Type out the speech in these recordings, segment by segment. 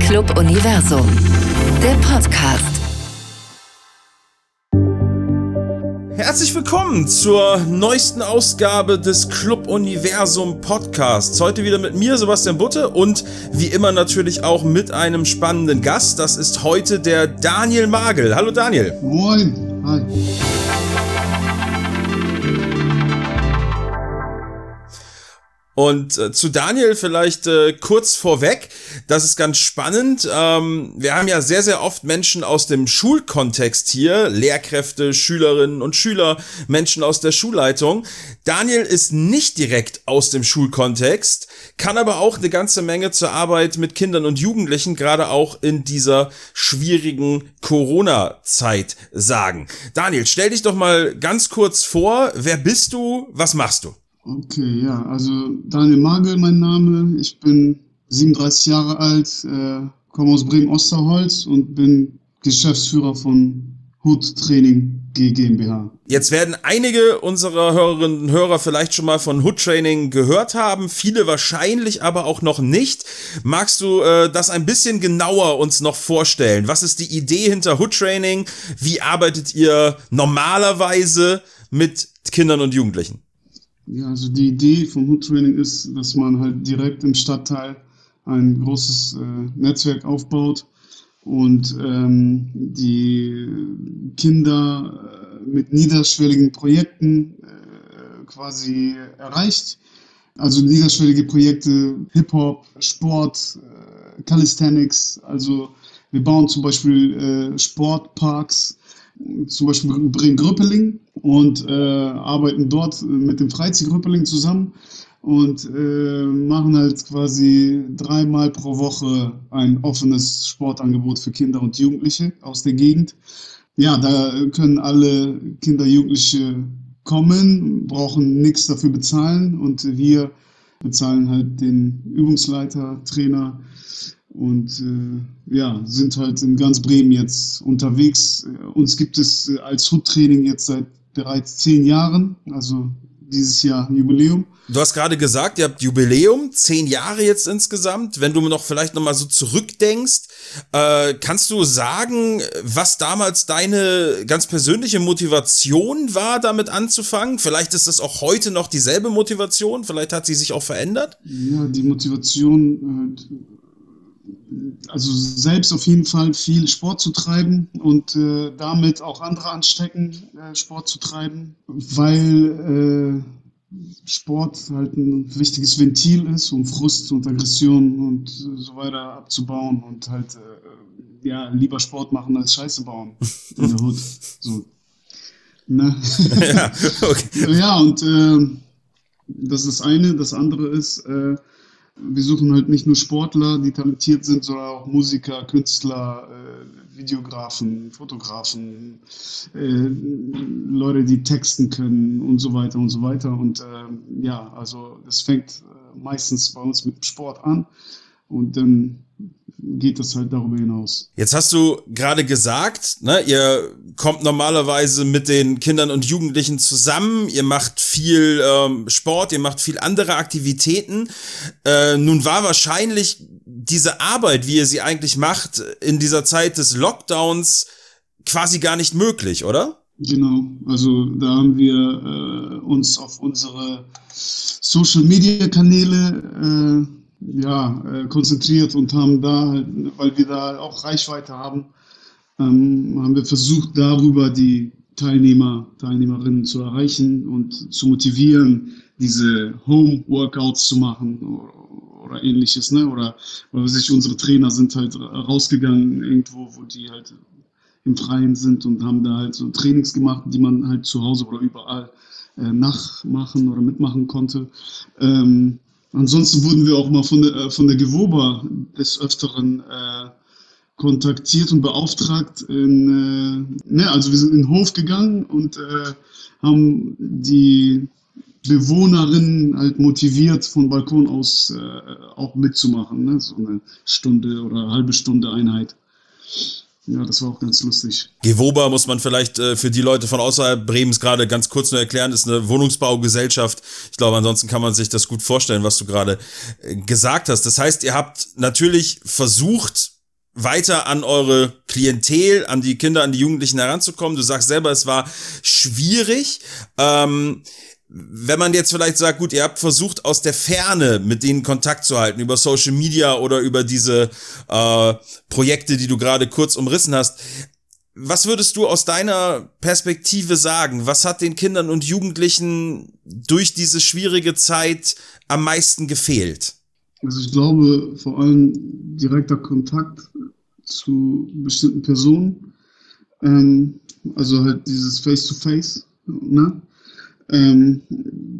Club Universum, der Podcast. Herzlich willkommen zur neuesten Ausgabe des Club Universum Podcasts. Heute wieder mit mir, Sebastian Butte, und wie immer natürlich auch mit einem spannenden Gast. Das ist heute der Daniel Magel. Hallo Daniel. Moin. Hi. Und äh, zu Daniel vielleicht äh, kurz vorweg, das ist ganz spannend. Ähm, wir haben ja sehr, sehr oft Menschen aus dem Schulkontext hier, Lehrkräfte, Schülerinnen und Schüler, Menschen aus der Schulleitung. Daniel ist nicht direkt aus dem Schulkontext, kann aber auch eine ganze Menge zur Arbeit mit Kindern und Jugendlichen, gerade auch in dieser schwierigen Corona-Zeit sagen. Daniel, stell dich doch mal ganz kurz vor, wer bist du, was machst du? Okay, ja, also Daniel Magel, mein Name. Ich bin 37 Jahre alt, äh, komme aus Bremen-Osterholz und bin Geschäftsführer von Hood Training GmbH. Jetzt werden einige unserer Hörerinnen und Hörer vielleicht schon mal von Hood Training gehört haben, viele wahrscheinlich aber auch noch nicht. Magst du äh, das ein bisschen genauer uns noch vorstellen? Was ist die Idee hinter Hood Training? Wie arbeitet ihr normalerweise mit Kindern und Jugendlichen? Ja, also die Idee vom Hood Training ist, dass man halt direkt im Stadtteil ein großes äh, Netzwerk aufbaut und ähm, die Kinder äh, mit niederschwelligen Projekten äh, quasi erreicht. Also niederschwellige Projekte, Hip-Hop, Sport, äh, Calisthenics. Also wir bauen zum Beispiel äh, Sportparks zum Beispiel Bremen-Gröppeling und äh, arbeiten dort mit dem Freizeit-Gröppeling zusammen und äh, machen halt quasi dreimal pro Woche ein offenes Sportangebot für Kinder und Jugendliche aus der Gegend. Ja, da können alle Kinder, Jugendliche kommen, brauchen nichts dafür bezahlen und wir bezahlen halt den Übungsleiter, Trainer, und äh, ja, sind halt in ganz Bremen jetzt unterwegs. Uns gibt es äh, als Hut-Training jetzt seit bereits zehn Jahren, also dieses Jahr ein Jubiläum. Du hast gerade gesagt, ihr habt Jubiläum, zehn Jahre jetzt insgesamt. Wenn du noch vielleicht noch mal so zurückdenkst, äh, kannst du sagen, was damals deine ganz persönliche Motivation war, damit anzufangen? Vielleicht ist das auch heute noch dieselbe Motivation. Vielleicht hat sie sich auch verändert. Ja, die Motivation äh, also selbst auf jeden Fall viel Sport zu treiben und äh, damit auch andere anstecken, äh, Sport zu treiben, weil äh, Sport halt ein wichtiges Ventil ist, um Frust und Aggression und so weiter abzubauen und halt äh, ja lieber Sport machen als Scheiße bauen in der Hut. So. Ne? Ja, okay. ja, und äh, das ist das eine. Das andere ist, äh, wir suchen halt nicht nur Sportler, die talentiert sind, sondern auch Musiker, Künstler, äh, Videografen, Fotografen, äh, Leute, die texten können und so weiter und so weiter. Und äh, ja, also das fängt äh, meistens bei uns mit Sport an und dann geht das halt darüber hinaus. Jetzt hast du gerade gesagt, ne, ihr kommt normalerweise mit den Kindern und Jugendlichen zusammen, ihr macht viel ähm, Sport, ihr macht viel andere Aktivitäten. Äh, nun war wahrscheinlich diese Arbeit, wie ihr sie eigentlich macht, in dieser Zeit des Lockdowns quasi gar nicht möglich, oder? Genau, also da haben wir äh, uns auf unsere Social-Media-Kanäle äh, ja, äh, konzentriert und haben da, halt, weil wir da auch Reichweite haben, ähm, haben wir versucht, darüber die Teilnehmer, Teilnehmerinnen zu erreichen und zu motivieren, diese Home-Workouts zu machen oder, ähnliches, ne? Oder weil sich unsere Trainer sind halt rausgegangen irgendwo, wo die halt im Freien sind und haben da halt so Trainings gemacht, die man halt zu Hause oder überall äh, nachmachen oder mitmachen konnte. Ähm, Ansonsten wurden wir auch mal von der, äh, von der Gewoba des Öfteren äh, kontaktiert und beauftragt. In, äh, ne, also wir sind in den Hof gegangen und äh, haben die Bewohnerinnen halt motiviert, von Balkon aus äh, auch mitzumachen. Ne? So eine Stunde oder eine halbe Stunde Einheit. Ja, das war auch ganz lustig. Gewoba muss man vielleicht äh, für die Leute von außerhalb Bremens gerade ganz kurz nur erklären, ist eine Wohnungsbaugesellschaft. Ich glaube, ansonsten kann man sich das gut vorstellen, was du gerade äh, gesagt hast. Das heißt, ihr habt natürlich versucht, weiter an eure Klientel, an die Kinder, an die Jugendlichen heranzukommen. Du sagst selber, es war schwierig. Ähm, wenn man jetzt vielleicht sagt, gut, ihr habt versucht, aus der Ferne mit denen Kontakt zu halten, über Social Media oder über diese äh, Projekte, die du gerade kurz umrissen hast. Was würdest du aus deiner Perspektive sagen? Was hat den Kindern und Jugendlichen durch diese schwierige Zeit am meisten gefehlt? Also ich glaube vor allem direkter Kontakt zu bestimmten Personen. Ähm, also halt dieses Face-to-Face. -face, ne? Ähm,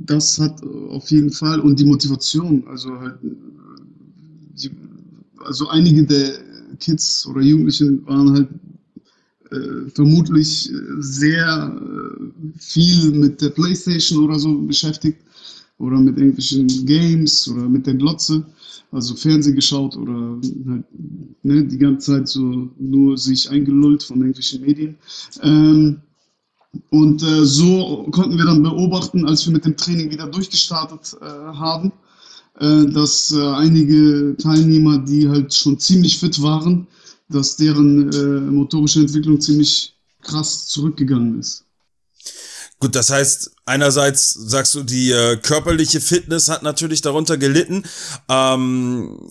das hat auf jeden Fall und die Motivation, also halt, die, also einige der Kids oder Jugendlichen waren halt äh, vermutlich sehr äh, viel mit der Playstation oder so beschäftigt oder mit irgendwelchen Games oder mit der Glotze, also Fernsehen geschaut oder halt ne, die ganze Zeit so nur sich eingelullt von irgendwelchen Medien. Ähm, und äh, so konnten wir dann beobachten, als wir mit dem Training wieder durchgestartet äh, haben, äh, dass äh, einige Teilnehmer, die halt schon ziemlich fit waren, dass deren äh, motorische Entwicklung ziemlich krass zurückgegangen ist. Gut, das heißt, einerseits sagst du, die äh, körperliche Fitness hat natürlich darunter gelitten. Ähm,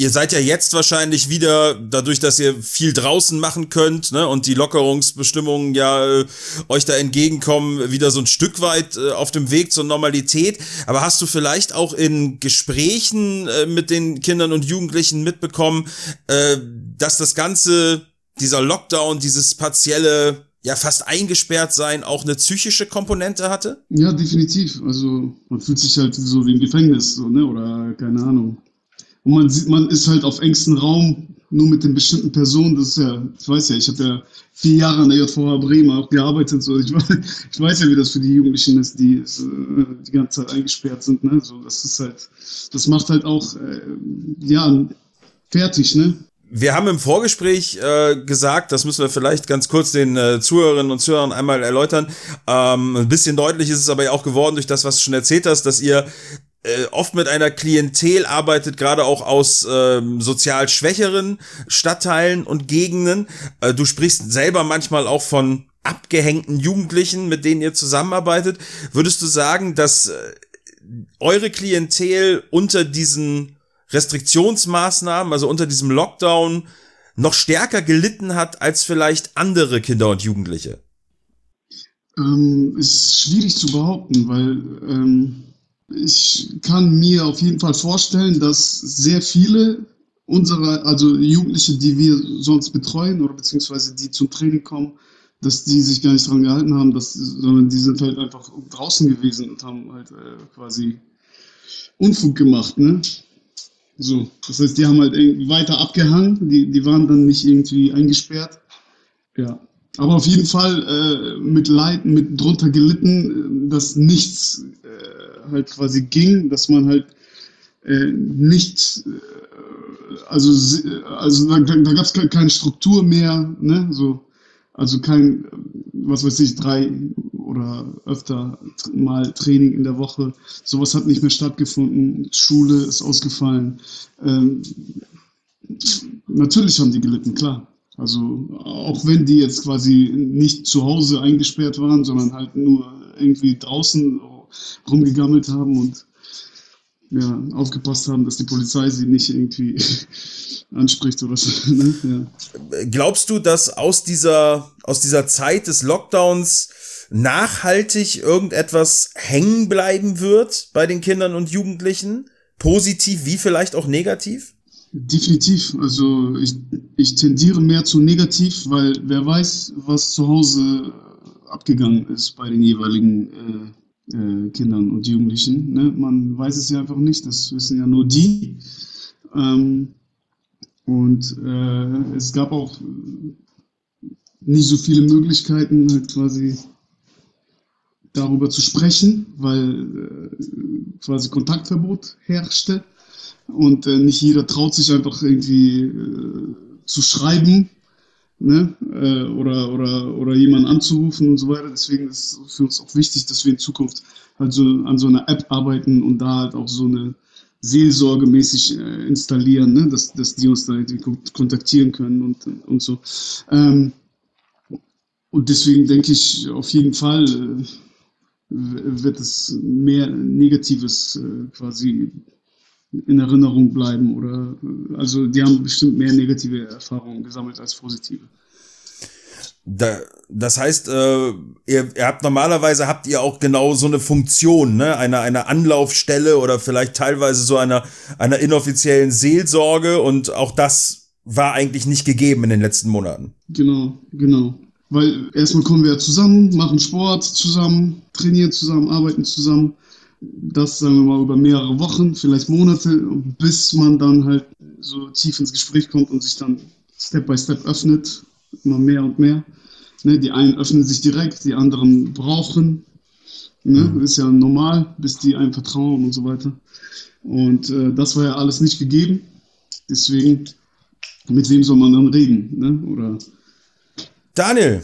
ihr seid ja jetzt wahrscheinlich wieder, dadurch, dass ihr viel draußen machen könnt ne, und die Lockerungsbestimmungen ja äh, euch da entgegenkommen, wieder so ein Stück weit äh, auf dem Weg zur Normalität. Aber hast du vielleicht auch in Gesprächen äh, mit den Kindern und Jugendlichen mitbekommen, äh, dass das Ganze, dieser Lockdown, dieses partielle ja fast eingesperrt sein auch eine psychische Komponente hatte? Ja, definitiv. Also man fühlt sich halt so wie im Gefängnis, so, ne? Oder keine Ahnung. Und man sieht, man ist halt auf engstem Raum nur mit den bestimmten Personen. Das ist ja, ich weiß ja, ich habe ja vier Jahre an der JVH Bremen auch gearbeitet. So. Ich, ich weiß ja, wie das für die Jugendlichen ist, die äh, die ganze Zeit eingesperrt sind. Ne? So, das ist halt, das macht halt auch, äh, ja, fertig, ne? Wir haben im Vorgespräch äh, gesagt, das müssen wir vielleicht ganz kurz den äh, Zuhörerinnen und Zuhörern einmal erläutern. Ähm, ein bisschen deutlich ist es aber ja auch geworden durch das, was du schon erzählt hast, dass ihr äh, oft mit einer Klientel arbeitet, gerade auch aus ähm, sozial schwächeren Stadtteilen und Gegenden. Äh, du sprichst selber manchmal auch von abgehängten Jugendlichen, mit denen ihr zusammenarbeitet. Würdest du sagen, dass äh, eure Klientel unter diesen Restriktionsmaßnahmen, also unter diesem Lockdown, noch stärker gelitten hat als vielleicht andere Kinder und Jugendliche? Ähm, ist schwierig zu behaupten, weil ähm, ich kann mir auf jeden Fall vorstellen, dass sehr viele unserer, also Jugendliche, die wir sonst betreuen oder beziehungsweise die zum Training kommen, dass die sich gar nicht daran gehalten haben, dass, sondern die sind halt einfach draußen gewesen und haben halt äh, quasi Unfug gemacht, ne? So, das heißt, die haben halt weiter abgehangen, die, die waren dann nicht irgendwie eingesperrt. Ja. Aber auf jeden Fall äh, mit Leid, mit drunter gelitten, dass nichts äh, halt quasi ging, dass man halt äh, nicht, äh, also, also da, da gab es keine Struktur mehr, ne? So, also kein, was weiß ich, drei oder öfter mal Training in der Woche. Sowas hat nicht mehr stattgefunden. Schule ist ausgefallen. Ähm, natürlich haben die gelitten, klar. Also auch wenn die jetzt quasi nicht zu Hause eingesperrt waren, sondern halt nur irgendwie draußen rumgegammelt haben und ja, aufgepasst haben, dass die Polizei sie nicht irgendwie anspricht oder so. Ne? Ja. Glaubst du, dass aus dieser, aus dieser Zeit des Lockdowns nachhaltig irgendetwas hängen bleiben wird bei den Kindern und Jugendlichen? Positiv wie vielleicht auch negativ? Definitiv. Also ich, ich tendiere mehr zu negativ, weil wer weiß, was zu Hause abgegangen ist bei den jeweiligen äh, äh, Kindern und Jugendlichen. Ne? Man weiß es ja einfach nicht, das wissen ja nur die. Ähm, und äh, es gab auch nicht so viele Möglichkeiten, halt quasi darüber zu sprechen, weil äh, quasi Kontaktverbot herrschte und äh, nicht jeder traut sich einfach irgendwie äh, zu schreiben ne? Äh, oder, oder, oder jemanden anzurufen und so weiter. Deswegen ist es für uns auch wichtig, dass wir in Zukunft halt so an so einer App arbeiten und da halt auch so eine Seelsorge mäßig äh, installieren, ne? dass, dass die uns da kontaktieren können und, und so. Ähm, und deswegen denke ich auf jeden Fall äh, wird es mehr Negatives äh, quasi in Erinnerung bleiben oder also die haben bestimmt mehr negative Erfahrungen gesammelt als positive. Da, das heißt, äh, ihr, ihr habt normalerweise habt ihr auch genau so eine Funktion, ne? Eine, eine Anlaufstelle oder vielleicht teilweise so einer, einer inoffiziellen Seelsorge und auch das war eigentlich nicht gegeben in den letzten Monaten. Genau, genau. Weil erstmal kommen wir zusammen, machen Sport zusammen, trainieren zusammen, arbeiten zusammen. Das sagen wir mal über mehrere Wochen, vielleicht Monate, bis man dann halt so tief ins Gespräch kommt und sich dann Step by Step öffnet, immer mehr und mehr. Ne, die einen öffnen sich direkt, die anderen brauchen. Ne, mhm. Ist ja normal, bis die einem vertrauen und so weiter. Und äh, das war ja alles nicht gegeben. Deswegen, mit wem soll man dann reden? Ne? Oder Daniel,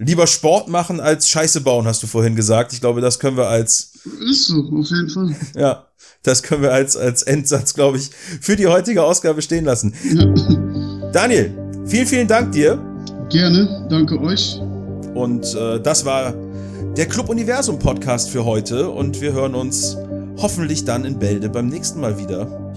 lieber Sport machen als Scheiße bauen, hast du vorhin gesagt. Ich glaube, das können wir als. Ist so, auf jeden Fall. Ja, das können wir als, als Endsatz, glaube ich, für die heutige Ausgabe stehen lassen. Ja. Daniel, vielen, vielen Dank dir. Gerne, danke euch. Und äh, das war der Club Universum Podcast für heute und wir hören uns hoffentlich dann in Bälde beim nächsten Mal wieder.